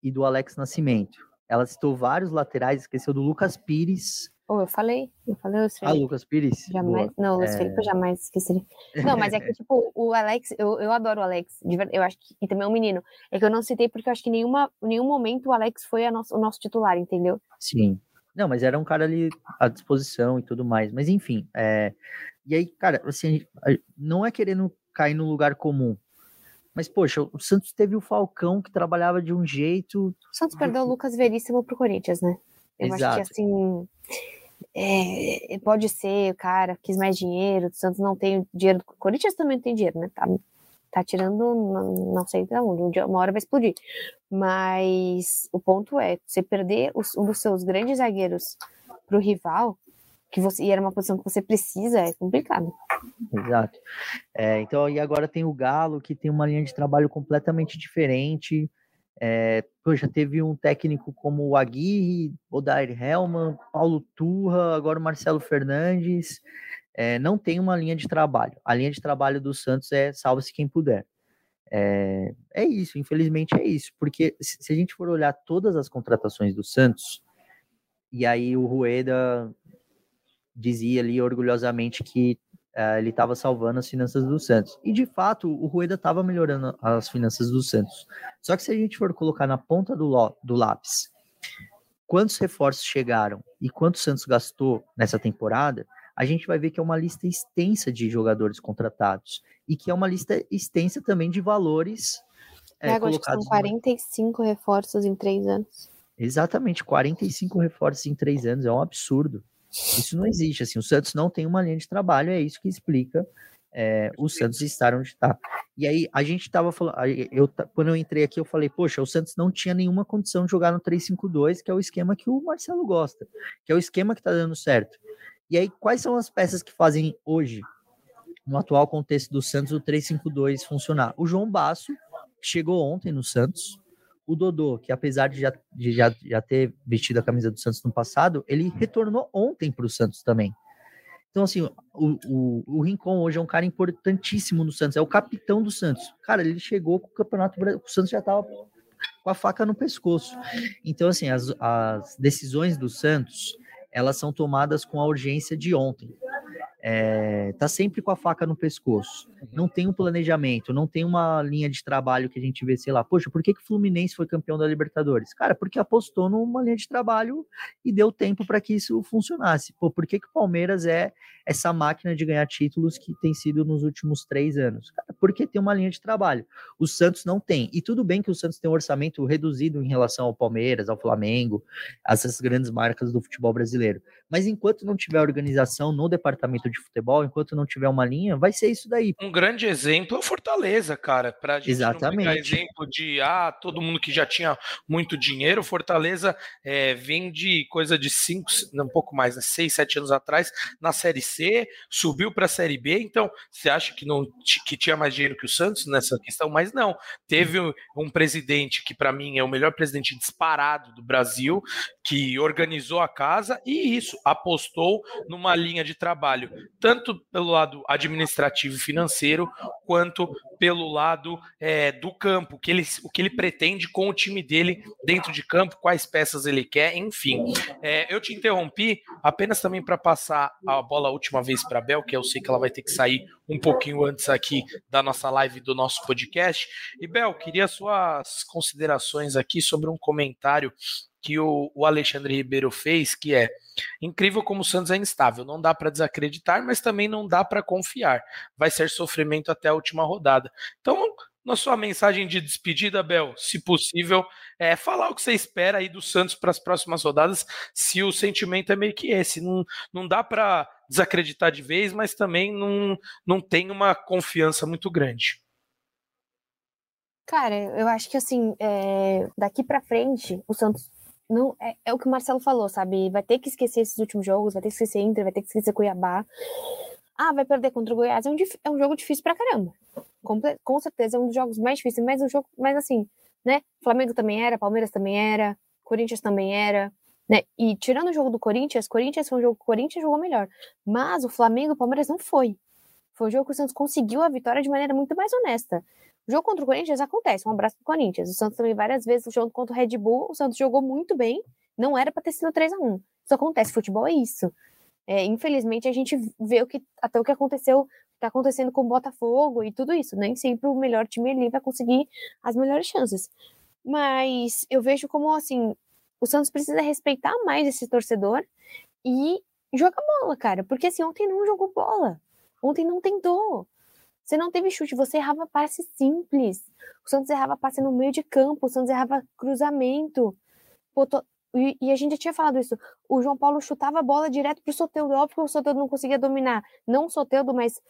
C: e do Alex Nascimento. Ela citou vários laterais, esqueceu do Lucas Pires.
B: Oh, eu falei, eu falei Luiz
C: ah, Felipe. Ah, Lucas Pires?
B: Jamais, não, Luiz é... Felipe eu jamais esqueci. Não, mas é que, tipo, o Alex, eu, eu adoro o Alex, eu acho que, e também é um menino. É que eu não citei porque eu acho que em nenhuma, nenhum momento o Alex foi nosso, o nosso titular, entendeu?
C: Sim. Não, mas era um cara ali à disposição e tudo mais. Mas enfim, é... e aí, cara, assim, não é querendo cair no lugar comum, mas, poxa, o Santos teve o Falcão que trabalhava de um jeito.
B: O Santos perdeu o Lucas Veríssimo pro Corinthians, né? Eu Exato. acho que assim. É, pode ser, o cara quis mais dinheiro, o Santos não tem dinheiro. O Corinthians também tem dinheiro, né? Tá, tá tirando, não, não sei de onde, uma hora vai explodir. Mas o ponto é, você perder os, um dos seus grandes zagueiros pro rival, que você, e era uma posição que você precisa, é complicado.
C: Exato. É, então, e agora tem o Galo, que tem uma linha de trabalho completamente diferente. É, poxa, teve um técnico como o Aguirre, Odair Helman, Paulo Turra, agora o Marcelo Fernandes. É, não tem uma linha de trabalho. A linha de trabalho do Santos é salve-se quem puder. É, é, isso, infelizmente é isso, porque se a gente for olhar todas as contratações do Santos, e aí o Rueda dizia ali orgulhosamente que uh, ele estava salvando as finanças do Santos. E de fato, o Rueda estava melhorando as finanças do Santos. Só que se a gente for colocar na ponta do, do lápis quantos reforços chegaram e quanto o Santos gastou nessa temporada, a gente vai ver que é uma lista extensa de jogadores contratados e que é uma lista extensa também de valores.
B: É, é acho que são 45 reforços em três anos.
C: Exatamente, 45 reforços em três anos, é um absurdo. Isso não existe, assim, o Santos não tem uma linha de trabalho, é isso que explica é, o Santos estar onde está. E aí a gente estava falando, eu, quando eu entrei aqui, eu falei, poxa, o Santos não tinha nenhuma condição de jogar no 3-5-2, que é o esquema que o Marcelo gosta, que é o esquema que está dando certo. E aí, quais são as peças que fazem hoje, no atual contexto do Santos, o 3-5-2 funcionar? O João Basso, chegou ontem no Santos, o Dodô, que apesar de já, de já, já ter vestido a camisa do Santos no passado, ele retornou ontem para o Santos também. Então, assim, o, o, o, Rincon hoje é um cara importantíssimo no Santos, é o capitão do Santos. Cara, ele chegou com o campeonato, o Santos já estava com a faca no pescoço. Então, assim, as, as decisões do Santos, elas são tomadas com a urgência de ontem é, tá sempre com a faca no pescoço. Não tem um planejamento, não tem uma linha de trabalho que a gente vê, sei lá, poxa, por que, que o Fluminense foi campeão da Libertadores? Cara, porque apostou numa linha de trabalho e deu tempo para que isso funcionasse. Pô, por que, que o Palmeiras é essa máquina de ganhar títulos que tem sido nos últimos três anos? Cara, porque tem uma linha de trabalho. O Santos não tem. E tudo bem que o Santos tem um orçamento reduzido em relação ao Palmeiras, ao Flamengo, essas grandes marcas do futebol brasileiro. Mas enquanto não tiver organização no departamento de futebol, enquanto não tiver uma linha, vai ser isso daí.
A: Um grande exemplo é o Fortaleza, cara. Pra gente
C: Exatamente. não
A: exemplo de ah, todo mundo que já tinha muito dinheiro, Fortaleza é, vem de coisa de cinco, um pouco mais, né, seis, sete anos atrás, na Série C, subiu para a Série B. Então, você acha que não que tinha mais dinheiro que o Santos nessa questão? Mas não. Teve um presidente que, para mim, é o melhor presidente disparado do Brasil, que organizou a casa e isso apostou numa linha de trabalho, tanto pelo lado administrativo e financeiro, quanto pelo lado é, do campo, que ele, o que ele pretende com o time dele dentro de campo, quais peças ele quer, enfim. É, eu te interrompi apenas também para passar a bola a última vez para a Bel, que eu sei que ela vai ter que sair um pouquinho antes aqui da nossa live do nosso podcast. E Bel, queria suas considerações aqui sobre um comentário que o, o, Alexandre Ribeiro fez, que é incrível como o Santos é instável. Não dá para desacreditar, mas também não dá para confiar. Vai ser sofrimento até a última rodada. Então, na sua mensagem de despedida, Bel, se possível, é falar o que você espera aí do Santos para as próximas rodadas, se o sentimento é meio que esse. Não, não dá para desacreditar de vez, mas também não, não tem uma confiança muito grande.
B: Cara, eu acho que assim, é, daqui para frente, o Santos não é, é, o que o Marcelo falou, sabe? Vai ter que esquecer esses últimos jogos, vai ter que esquecer Inter, vai ter que esquecer Cuiabá. Ah, vai perder contra o Goiás. É um, é um jogo difícil pra caramba. Com, com certeza é um dos jogos mais difíceis, mas um jogo, mas assim, né? Flamengo também era, Palmeiras também era, Corinthians também era, né? E tirando o jogo do Corinthians, Corinthians foi um jogo que o Corinthians jogou melhor. Mas o Flamengo e o Palmeiras não foi. Foi um jogo que o Santos conseguiu a vitória de maneira muito mais honesta. Jogo contra o Corinthians acontece, um abraço pro Corinthians. O Santos também várias vezes, o jogo contra o Red Bull, o Santos jogou muito bem, não era para ter sido 3 a 1 Isso acontece, futebol é isso. É, infelizmente a gente vê o que até o que aconteceu, tá acontecendo com o Botafogo e tudo isso. Nem sempre o melhor time ali vai conseguir as melhores chances. Mas eu vejo como assim, o Santos precisa respeitar mais esse torcedor e jogar bola, cara. Porque assim, ontem não jogou bola. Ontem não tentou. Você não teve chute, você errava passe simples. O Santos errava passe no meio de campo, o Santos errava cruzamento. Pô, tô... e, e, a gente já tinha falado isso. O João Paulo chutava a bola direto pro Soteudo. Óbvio que o Soteudo não conseguia dominar. Não o Soteudo, mas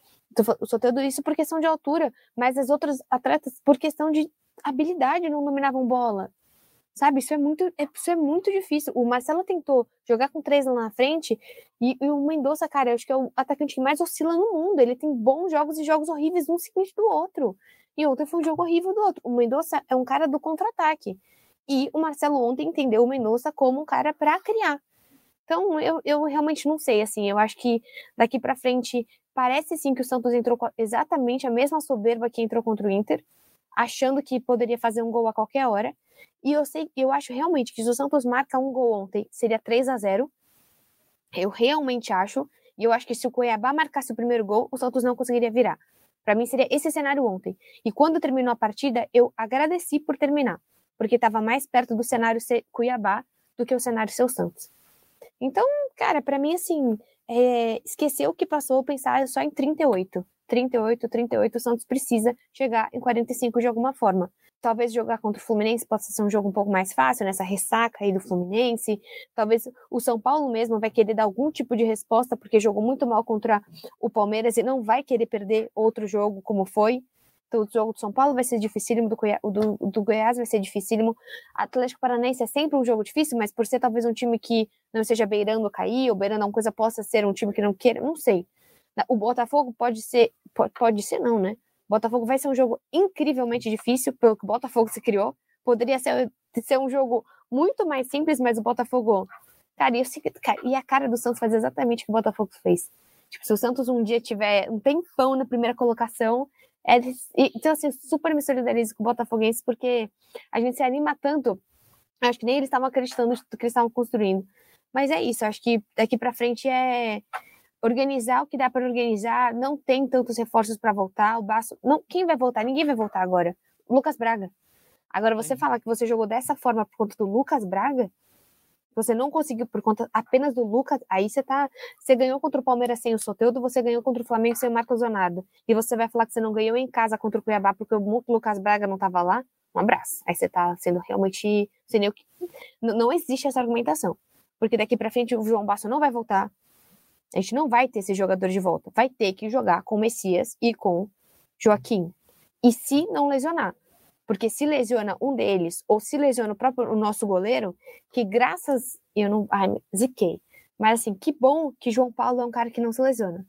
B: o Soteudo, isso por questão de altura. Mas as outras atletas, por questão de habilidade, não dominavam bola. Sabe, isso é muito, é, isso é muito difícil. O Marcelo tentou jogar com três lá na frente e, e o Mendonça, cara, eu acho que é o atacante que mais oscila no mundo. Ele tem bons jogos e jogos horríveis um seguinte do outro. E ontem foi um jogo horrível do outro. O Mendonça é um cara do contra-ataque. E o Marcelo ontem entendeu o Mendonça como um cara para criar. Então, eu, eu realmente não sei, assim, eu acho que daqui para frente parece sim que o Santos entrou com exatamente a mesma soberba que entrou contra o Inter, achando que poderia fazer um gol a qualquer hora. E eu sei, eu acho realmente que se o Santos marca um gol ontem, seria 3 a 0 Eu realmente acho. E eu acho que se o Cuiabá marcasse o primeiro gol, o Santos não conseguiria virar. Para mim seria esse cenário ontem. E quando terminou a partida, eu agradeci por terminar, porque estava mais perto do cenário ser Cuiabá do que o cenário ser o Santos. Então, cara, para mim assim, é, esquecer o que passou, pensar só em 38. 38, 38, o Santos precisa chegar em 45 de alguma forma. Talvez jogar contra o Fluminense possa ser um jogo um pouco mais fácil, nessa ressaca aí do Fluminense. Talvez o São Paulo mesmo vai querer dar algum tipo de resposta, porque jogou muito mal contra o Palmeiras e não vai querer perder outro jogo como foi. Então, o jogo do São Paulo vai ser dificílimo, do, do, do Goiás vai ser dificílimo. Atlético Paranaense é sempre um jogo difícil, mas por ser talvez um time que não esteja beirando cair, ou beirando alguma coisa, possa ser um time que não queira, não sei. O Botafogo pode ser, pode, pode ser não, né? Botafogo vai ser um jogo incrivelmente difícil, pelo que o Botafogo se criou. Poderia ser, ser um jogo muito mais simples, mas o Botafogo. Cara, e, cara, e a cara do Santos faz exatamente o que o Botafogo fez. Tipo, se o Santos um dia tiver um tempão na primeira colocação, é, então, assim, super me solidarizo com o Botafoguense, porque a gente se anima tanto. Acho que nem eles estavam acreditando no que eles estavam construindo. Mas é isso, acho que daqui para frente é organizar o que dá para organizar, não tem tantos reforços para voltar, o Baço, não, quem vai voltar? Ninguém vai voltar agora. Lucas Braga. Agora você falar que você jogou dessa forma por conta do Lucas Braga, você não conseguiu por conta apenas do Lucas, aí você tá, você ganhou contra o Palmeiras sem o Soteudo, você ganhou contra o Flamengo sem o Marcos Leonardo. E você vai falar que você não ganhou em casa contra o Cuiabá porque o Lucas Braga não tava lá? Um abraço. Aí você tá sendo realmente, sem nem o que, não existe essa argumentação. Porque daqui para frente o João Basso não vai voltar, a gente não vai ter esse jogador de volta. Vai ter que jogar com Messias e com Joaquim. E se não lesionar. Porque se lesiona um deles, ou se lesiona o próprio o nosso goleiro, que graças. Eu não. Ai, ziquei. Mas assim, que bom que João Paulo é um cara que não se lesiona.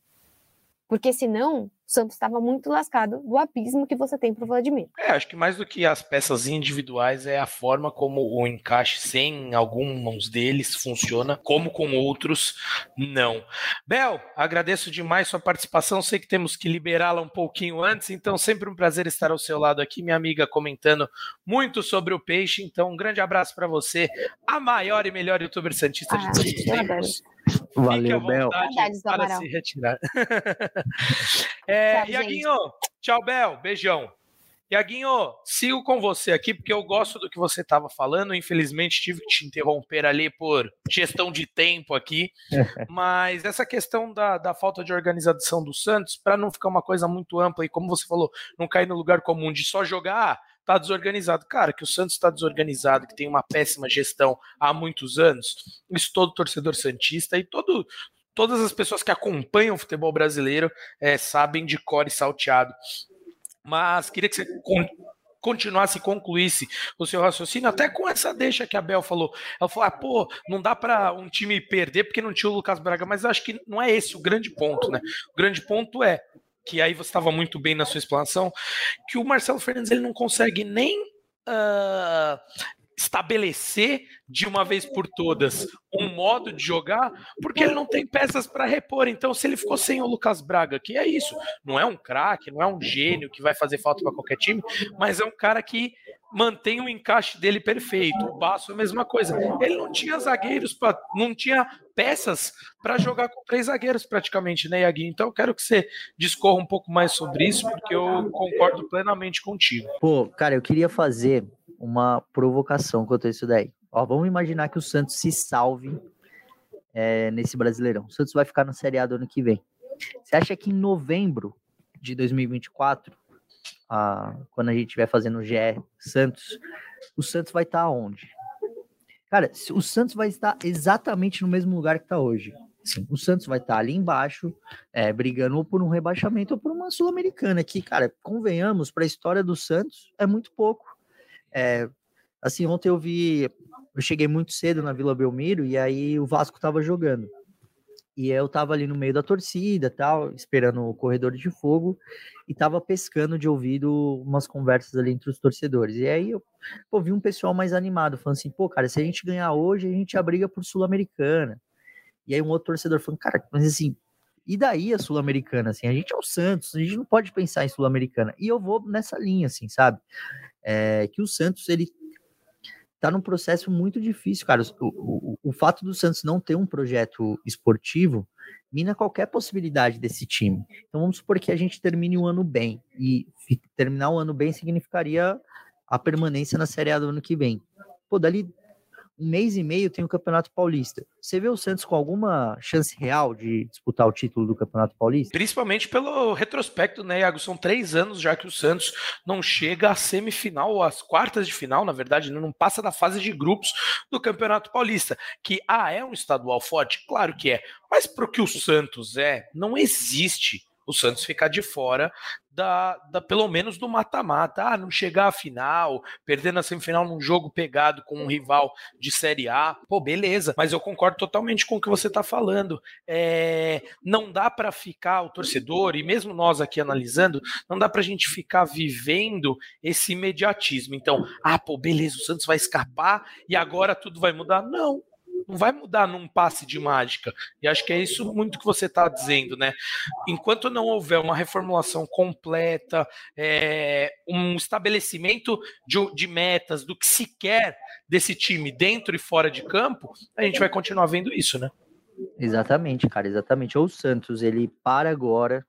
B: Porque senão, o Santos estava muito lascado do abismo que você tem para o Vladimir.
A: É, acho que mais do que as peças individuais é a forma como o encaixe sem alguns deles funciona, como com outros não. Bel, agradeço demais sua participação. Sei que temos que liberá-la um pouquinho antes, então sempre um prazer estar ao seu lado aqui, minha amiga, comentando muito sobre o peixe. Então, um grande abraço para você, a maior e melhor youtuber santista de ah, todos os tempos.
C: Valeu, Bel.
A: para se retirar. é, Iaguinho, tchau, Bel. Beijão. Iaguinho, sigo com você aqui porque eu gosto do que você estava falando. Infelizmente, tive que te interromper ali por gestão de tempo aqui. Mas essa questão da, da falta de organização do Santos, para não ficar uma coisa muito ampla e, como você falou, não cair no lugar comum de só jogar, tá desorganizado. Cara, que o Santos está desorganizado, que tem uma péssima gestão há muitos anos, isso todo torcedor Santista e todo. Todas as pessoas que acompanham o futebol brasileiro é, sabem de core salteado. Mas queria que você continuasse e concluísse o seu raciocínio, até com essa deixa que a Bel falou. Ela falou: ah, pô, não dá para um time perder porque não tinha o Lucas Braga, mas acho que não é esse o grande ponto, né? O grande ponto é que aí você estava muito bem na sua explanação, que o Marcelo Fernandes ele não consegue nem uh, estabelecer de uma vez por todas um modo de jogar, porque ele não tem peças para repor. Então, se ele ficou sem o Lucas Braga, que é isso, não é um craque, não é um gênio que vai fazer falta para qualquer time, mas é um cara que mantém o encaixe dele perfeito. O Baço é a mesma coisa. Ele não tinha zagueiros, pra, não tinha peças para jogar com três zagueiros praticamente, né, Yagui? Então eu quero que você discorra um pouco mais sobre isso, porque eu concordo plenamente contigo.
C: Pô, cara, eu queria fazer uma provocação quanto a isso daí. Ó, vamos imaginar que o Santos se salve é, nesse Brasileirão. O Santos vai ficar na Série A do ano que vem. Você acha que em novembro de 2024, ah, quando a gente estiver fazendo o GE Santos, o Santos vai estar onde? Cara, o Santos vai estar exatamente no mesmo lugar que está hoje. Sim, o Santos vai estar ali embaixo, é, brigando ou por um rebaixamento ou por uma Sul-Americana, que, cara, convenhamos, para a história do Santos é muito pouco. É, assim, ontem eu vi, eu cheguei muito cedo na Vila Belmiro e aí o Vasco tava jogando. E eu tava ali no meio da torcida, tal, esperando o corredor de fogo e tava pescando de ouvido umas conversas ali entre os torcedores. E aí eu pô, vi um pessoal mais animado, falando assim: "Pô, cara, se a gente ganhar hoje, a gente abriga por Sul-Americana". E aí um outro torcedor falando: "Cara, mas assim, e daí a Sul-Americana, assim, a gente é o Santos, a gente não pode pensar em Sul-Americana. E eu vou nessa linha, assim, sabe? É, que o Santos, ele tá num processo muito difícil, cara. O, o, o fato do Santos não ter um projeto esportivo mina qualquer possibilidade desse time. Então vamos supor que a gente termine o ano bem. E terminar o ano bem significaria a permanência na Série A do ano que vem. Pô, dali um mês e meio tem o Campeonato Paulista. Você vê o Santos com alguma chance real de disputar o título do Campeonato Paulista?
A: Principalmente pelo retrospecto, né, Iago? São três anos já que o Santos não chega à semifinal ou às quartas de final, na verdade, né, não passa da fase de grupos do Campeonato Paulista. Que, ah, é um estadual forte? Claro que é. Mas para o que o Santos é, não existe o Santos ficar de fora da, da pelo menos do mata-mata. Ah, não chegar à final, perder na semifinal num jogo pegado com um rival de Série A. Pô, beleza, mas eu concordo totalmente com o que você está falando. É, não dá para ficar o torcedor, e mesmo nós aqui analisando, não dá para a gente ficar vivendo esse imediatismo. Então, ah, pô, beleza, o Santos vai escapar e agora tudo vai mudar. Não, não vai mudar num passe de mágica. E acho que é isso muito que você está dizendo, né? Enquanto não houver uma reformulação completa, é, um estabelecimento de, de metas do que se quer desse time dentro e fora de campo, a gente vai continuar vendo isso, né?
C: Exatamente, cara, exatamente. Ou o Santos, ele para agora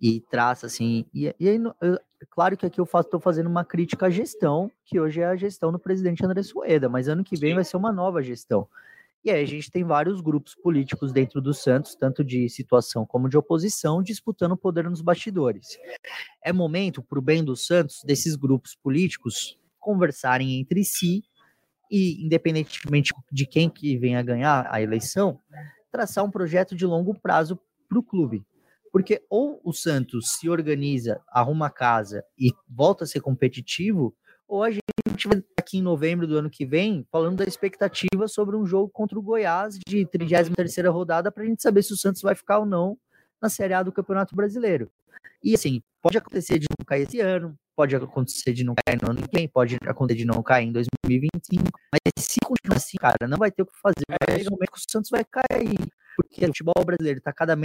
C: e traça assim. E, e aí, eu, claro que aqui eu estou fazendo uma crítica à gestão, que hoje é a gestão do presidente André Sueda, mas ano que vem vai ser uma nova gestão. E aí a gente tem vários grupos políticos dentro do Santos, tanto de situação como de oposição, disputando poder nos bastidores. É momento, para o bem do Santos, desses grupos políticos conversarem entre si e, independentemente de quem que venha ganhar a eleição, traçar um projeto de longo prazo para o clube. Porque ou o Santos se organiza, arruma casa e volta a ser competitivo, ou a gente vai aqui em novembro do ano que vem falando da expectativa sobre um jogo contra o Goiás de 33ª rodada para a gente saber se o Santos vai ficar ou não na Série A do Campeonato Brasileiro. E assim, pode acontecer de não cair esse ano, pode acontecer de não cair no ano que vem, pode acontecer de não cair em 2025, mas se continuar assim, cara, não vai ter o que fazer. Um momento que o Santos vai cair, porque o futebol brasileiro está cada,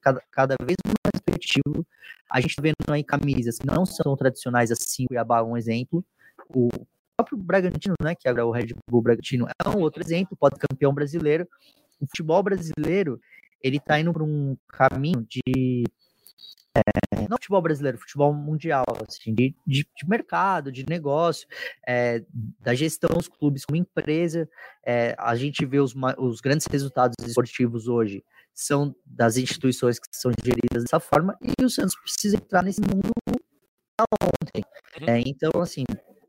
C: cada, cada vez mais competitivo. A gente tá vendo aí camisas que não são tradicionais assim, Cuiabá é um exemplo, o próprio Bragantino, né, que é o Red Bull Bragantino, é um outro exemplo, pode campeão brasileiro. O futebol brasileiro, ele tá indo para um caminho de é, não futebol brasileiro, futebol mundial, assim, de, de, de mercado, de negócio, é, da gestão dos clubes como empresa. É, a gente vê os, os grandes resultados esportivos hoje são das instituições que são geridas dessa forma e o Santos precisa entrar nesse mundo ontem. Uhum. Então, assim,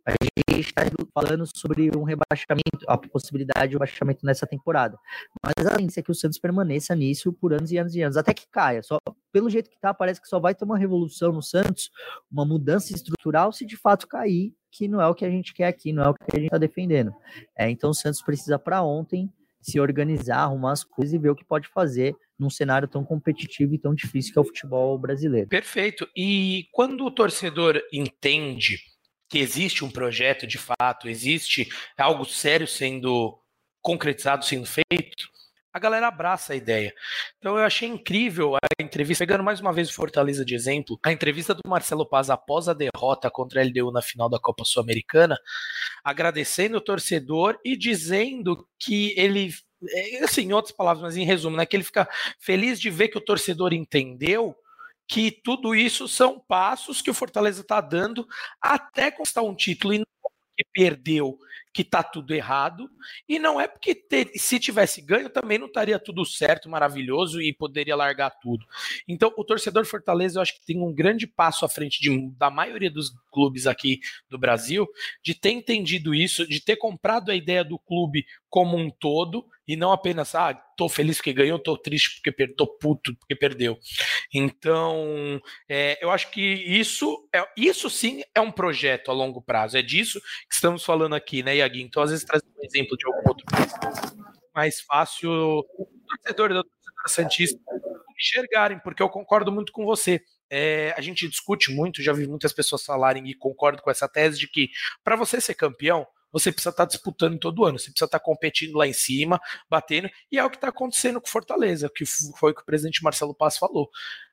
C: a gente está falando sobre um rebaixamento, a possibilidade de um rebaixamento nessa temporada. Mas a tendência é que o Santos permaneça nisso por anos e anos e anos, até que caia. Só pelo jeito que tá, parece que só vai ter uma revolução no Santos, uma mudança estrutural, se de fato cair, que não é o que a gente quer aqui, não é o que a gente está defendendo. É, então o Santos precisa para ontem se organizar, arrumar as coisas e ver o que pode fazer num cenário tão competitivo e tão difícil que é o futebol brasileiro.
A: Perfeito. E quando o torcedor entende que existe um projeto de fato, existe algo sério sendo concretizado, sendo feito, a galera abraça a ideia. Então eu achei incrível a entrevista, pegando mais uma vez o Fortaleza de exemplo, a entrevista do Marcelo Paz após a derrota contra a LDU na final da Copa Sul-Americana, agradecendo o torcedor e dizendo que ele é, assim, em outras palavras, mas em resumo, né, que ele fica feliz de ver que o torcedor entendeu que tudo isso são passos que o Fortaleza está dando até conquistar um título e não que perdeu que tá tudo errado e não é porque ter, se tivesse ganho também não estaria tudo certo, maravilhoso e poderia largar tudo. Então o torcedor Fortaleza eu acho que tem um grande passo à frente de, da maioria dos clubes aqui do Brasil de ter entendido isso, de ter comprado a ideia do clube como um todo e não apenas, ah, tô feliz porque ganhou, tô triste porque perdeu, tô puto porque perdeu. Então, é, eu acho que isso, é, isso sim é um projeto a longo prazo. É disso que estamos falando aqui, né, Então, às vezes, traz um exemplo de algum outro mais fácil torcedor da Santista enxergarem, porque eu concordo muito com você. É, a gente discute muito, já vi muitas pessoas falarem e concordo com essa tese de que para você ser campeão, você precisa estar tá disputando todo ano, você precisa estar tá competindo lá em cima, batendo, e é o que está acontecendo com Fortaleza, que foi o que o presidente Marcelo Paz falou.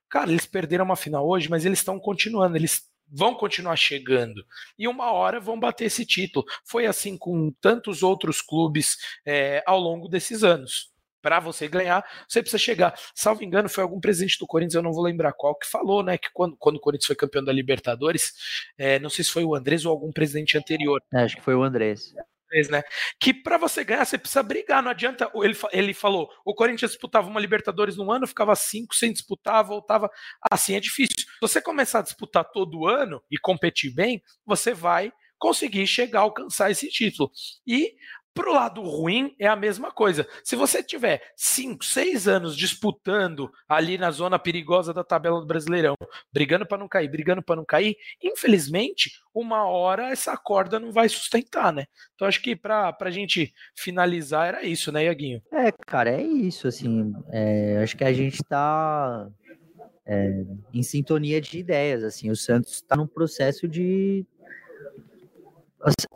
A: Cara, eles perderam uma final hoje, mas eles estão continuando, eles vão continuar chegando e uma hora vão bater esse título. Foi assim com tantos outros clubes é, ao longo desses anos para você ganhar, você precisa chegar. Salvo engano, foi algum presidente do Corinthians, eu não vou lembrar qual, que falou, né, que quando, quando o Corinthians foi campeão da Libertadores, é, não sei se foi o Andrés ou algum presidente anterior.
C: É, acho que foi o Andrés.
A: Né? Que para você ganhar, você precisa brigar. Não adianta. Ele, ele falou: o Corinthians disputava uma Libertadores no ano, ficava cinco sem disputar, voltava. Assim é difícil. Se você começar a disputar todo ano e competir bem, você vai conseguir chegar a alcançar esse título. E Pro lado ruim é a mesma coisa. Se você tiver 5, 6 anos disputando ali na zona perigosa da tabela do Brasileirão, brigando para não cair, brigando para não cair, infelizmente, uma hora essa corda não vai sustentar, né? Então acho que para a gente finalizar era isso, né, Iaguinho?
C: É, cara, é isso, assim. É, acho que a gente está é, em sintonia de ideias, assim. O Santos está num processo de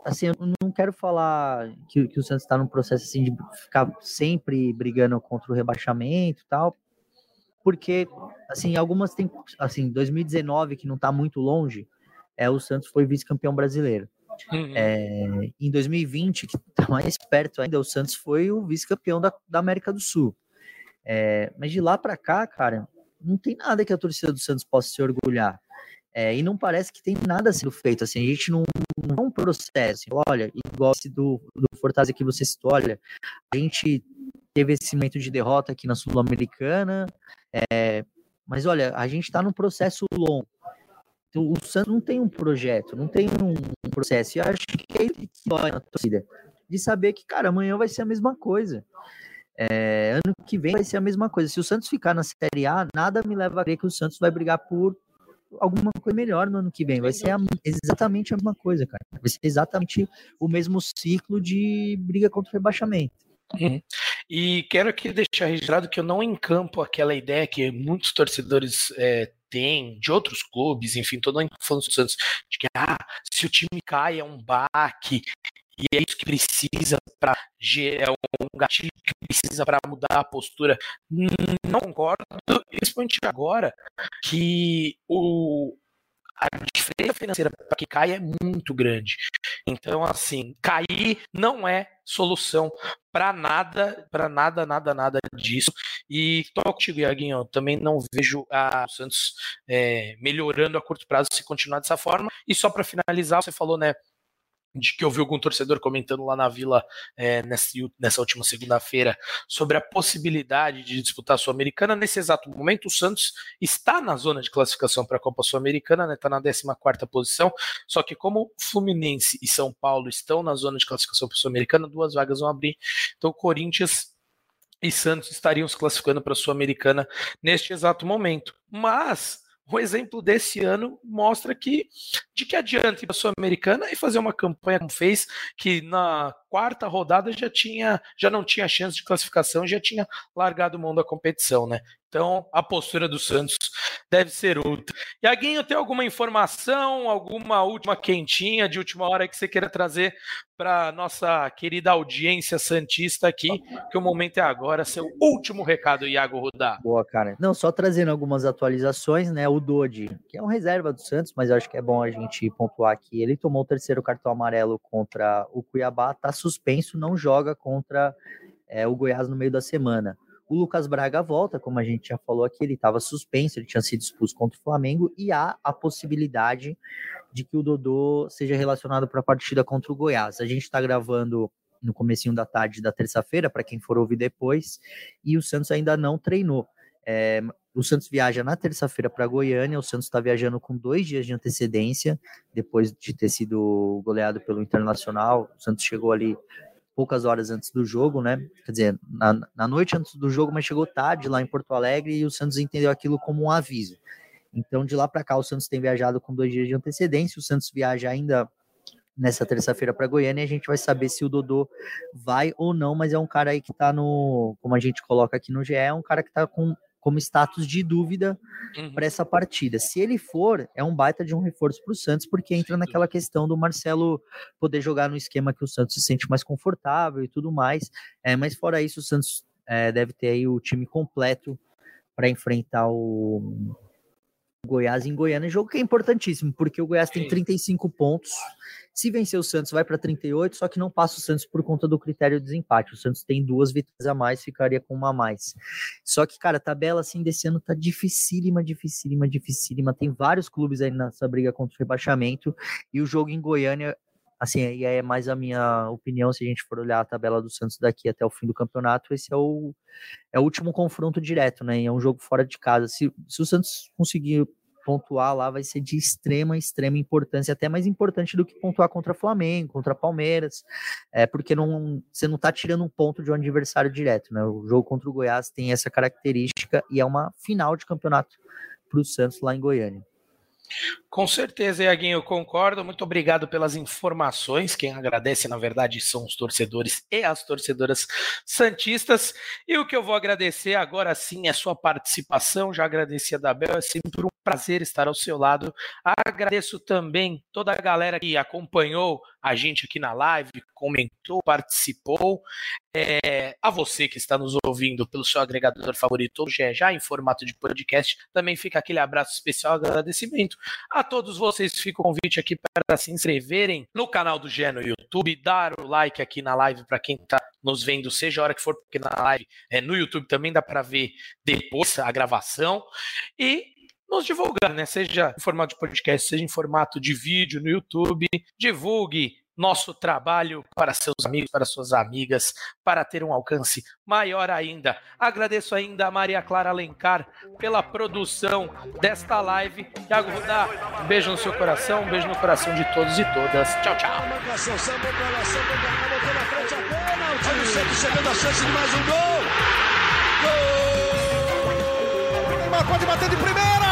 C: assim, eu não quero falar que, que o Santos está num processo assim de ficar sempre brigando contra o rebaixamento e tal, porque assim, algumas tem assim, 2019 que não está muito longe, é o Santos foi vice-campeão brasileiro. Uhum. É, em 2020, que está mais perto ainda, o Santos foi o vice-campeão da, da América do Sul. É, mas de lá para cá, cara, não tem nada que a torcida do Santos possa se orgulhar. É, e não parece que tem nada sendo feito, assim, a gente não, não é um processo, assim, olha, igual esse do, do Fortaleza que você citou, olha, a gente teve esse momento de derrota aqui na Sul-Americana, é, mas olha, a gente está num processo longo, então, o Santos não tem um projeto, não tem um, processo, e acho que é ele que dói na torcida, de saber que, cara, amanhã vai ser a mesma coisa, é, ano que vem vai ser a mesma coisa. Se o Santos ficar na Série A, nada me leva a crer que o Santos vai brigar por alguma coisa melhor no ano que vem. Vai ser a, exatamente a mesma coisa, cara. Vai ser exatamente o mesmo ciclo de briga contra o rebaixamento.
A: Uhum. E quero aqui deixar registrado que eu não encampo aquela ideia que muitos torcedores é, têm de outros clubes, enfim, todo mundo falando do Santos, de que ah, se o time cai é um baque, e é isso que precisa para é um gatilho que precisa para mudar a postura. Não concordo, principalmente agora que o a diferença financeira para que cai é muito grande. Então, assim, cair não é solução para nada, para nada, nada, nada disso. E tô contigo, Iaguinho, também não vejo a Santos é, melhorando a curto prazo se continuar dessa forma. E só para finalizar, você falou, né, de que eu vi algum torcedor comentando lá na Vila é, nessa, nessa, última segunda-feira sobre a possibilidade de disputar a Sul-Americana. Nesse exato momento, o Santos está na zona de classificação para a Copa Sul-Americana, está né, tá na 14 posição. Só que, como Fluminense e São Paulo estão na zona de classificação para a Sul-Americana, duas vagas vão abrir. Então, Corinthians e Santos estariam se classificando para a Sul-Americana neste exato momento. Mas o exemplo desse ano mostra que de que adianta ir para a Sul-Americana e fazer uma campanha como fez, que na quarta rodada já tinha, já não tinha chance de classificação, já tinha largado mão da competição, né? Então, a postura do Santos deve ser outra. Iaguinho, tem alguma informação, alguma última quentinha de última hora que você queira trazer para nossa querida audiência santista aqui, que o momento é agora, seu último recado, Iago Rudá.
C: Boa, cara. Não, só trazendo algumas atualizações, né? O Dodi, que é um reserva do Santos, mas eu acho que é bom a gente pontuar aqui. Ele tomou o terceiro cartão amarelo contra o Cuiabá, tá suspenso, não joga contra é, o Goiás no meio da semana. O Lucas Braga volta, como a gente já falou aqui, ele estava suspenso, ele tinha sido expulso contra o Flamengo e há a possibilidade de que o Dodô seja relacionado para a partida contra o Goiás. A gente está gravando no comecinho da tarde da terça-feira, para quem for ouvir depois, e o Santos ainda não treinou. É, o Santos viaja na terça-feira para Goiânia. O Santos está viajando com dois dias de antecedência, depois de ter sido goleado pelo Internacional. O Santos chegou ali poucas horas antes do jogo, né? Quer dizer, na, na noite antes do jogo, mas chegou tarde lá em Porto Alegre e o Santos entendeu aquilo como um aviso. Então, de lá para cá, o Santos tem viajado com dois dias de antecedência. O Santos viaja ainda nessa terça-feira para Goiânia e a gente vai saber se o Dodô vai ou não, mas é um cara aí que tá no, como a gente coloca aqui no GE, é um cara que tá com como status de dúvida uhum. para essa partida. Se ele for, é um baita de um reforço para o Santos, porque entra naquela questão do Marcelo poder jogar no esquema que o Santos se sente mais confortável e tudo mais. É, mas fora isso, o Santos é, deve ter aí o time completo para enfrentar o Goiás em Goiânia, jogo que é importantíssimo, porque o Goiás tem 35 pontos. Se vencer o Santos, vai para 38, só que não passa o Santos por conta do critério de desempate. O Santos tem duas vitórias a mais, ficaria com uma a mais. Só que, cara, a tabela assim desse ano tá dificílima, dificílima, dificílima. Tem vários clubes aí nessa briga contra o rebaixamento. E o jogo em Goiânia assim, aí é mais a minha opinião, se a gente for olhar a tabela do Santos daqui até o fim do campeonato, esse é o, é o último confronto direto, né? E é um jogo fora de casa. Se, se o Santos conseguir pontuar lá vai ser de extrema, extrema importância, até mais importante do que pontuar contra Flamengo, contra Palmeiras, é porque não, você não está tirando um ponto de um adversário direto, né? O jogo contra o Goiás tem essa característica e é uma final de campeonato para o Santos lá em Goiânia.
A: Com certeza, Iaguinho, eu concordo. Muito obrigado pelas informações. Quem agradece, na verdade, são os torcedores e as torcedoras santistas. E o que eu vou agradecer agora sim é sua participação. Já agradeci a Dabel, é sempre um prazer estar ao seu lado. Agradeço também toda a galera que acompanhou a gente aqui na live, comentou, participou. É, a você que está nos ouvindo pelo seu agregador favorito, ou já em formato de podcast, também fica aquele abraço especial, agradecimento. A todos vocês fica o convite aqui para se inscreverem no canal do Gé no YouTube, dar o like aqui na live para quem está nos vendo, seja a hora que for, porque na live, é, no YouTube também dá para ver depois a gravação. E nos divulgar, né? Seja em formato de podcast, seja em formato de vídeo no YouTube. Divulgue nosso trabalho para seus amigos, para suas amigas, para ter um alcance maior ainda. Agradeço ainda a Maria Clara Alencar pela produção desta live. Thiago Rudá, um beijo no seu coração, um beijo no coração de todos e todas. Tchau, tchau. Pode bater de primeira!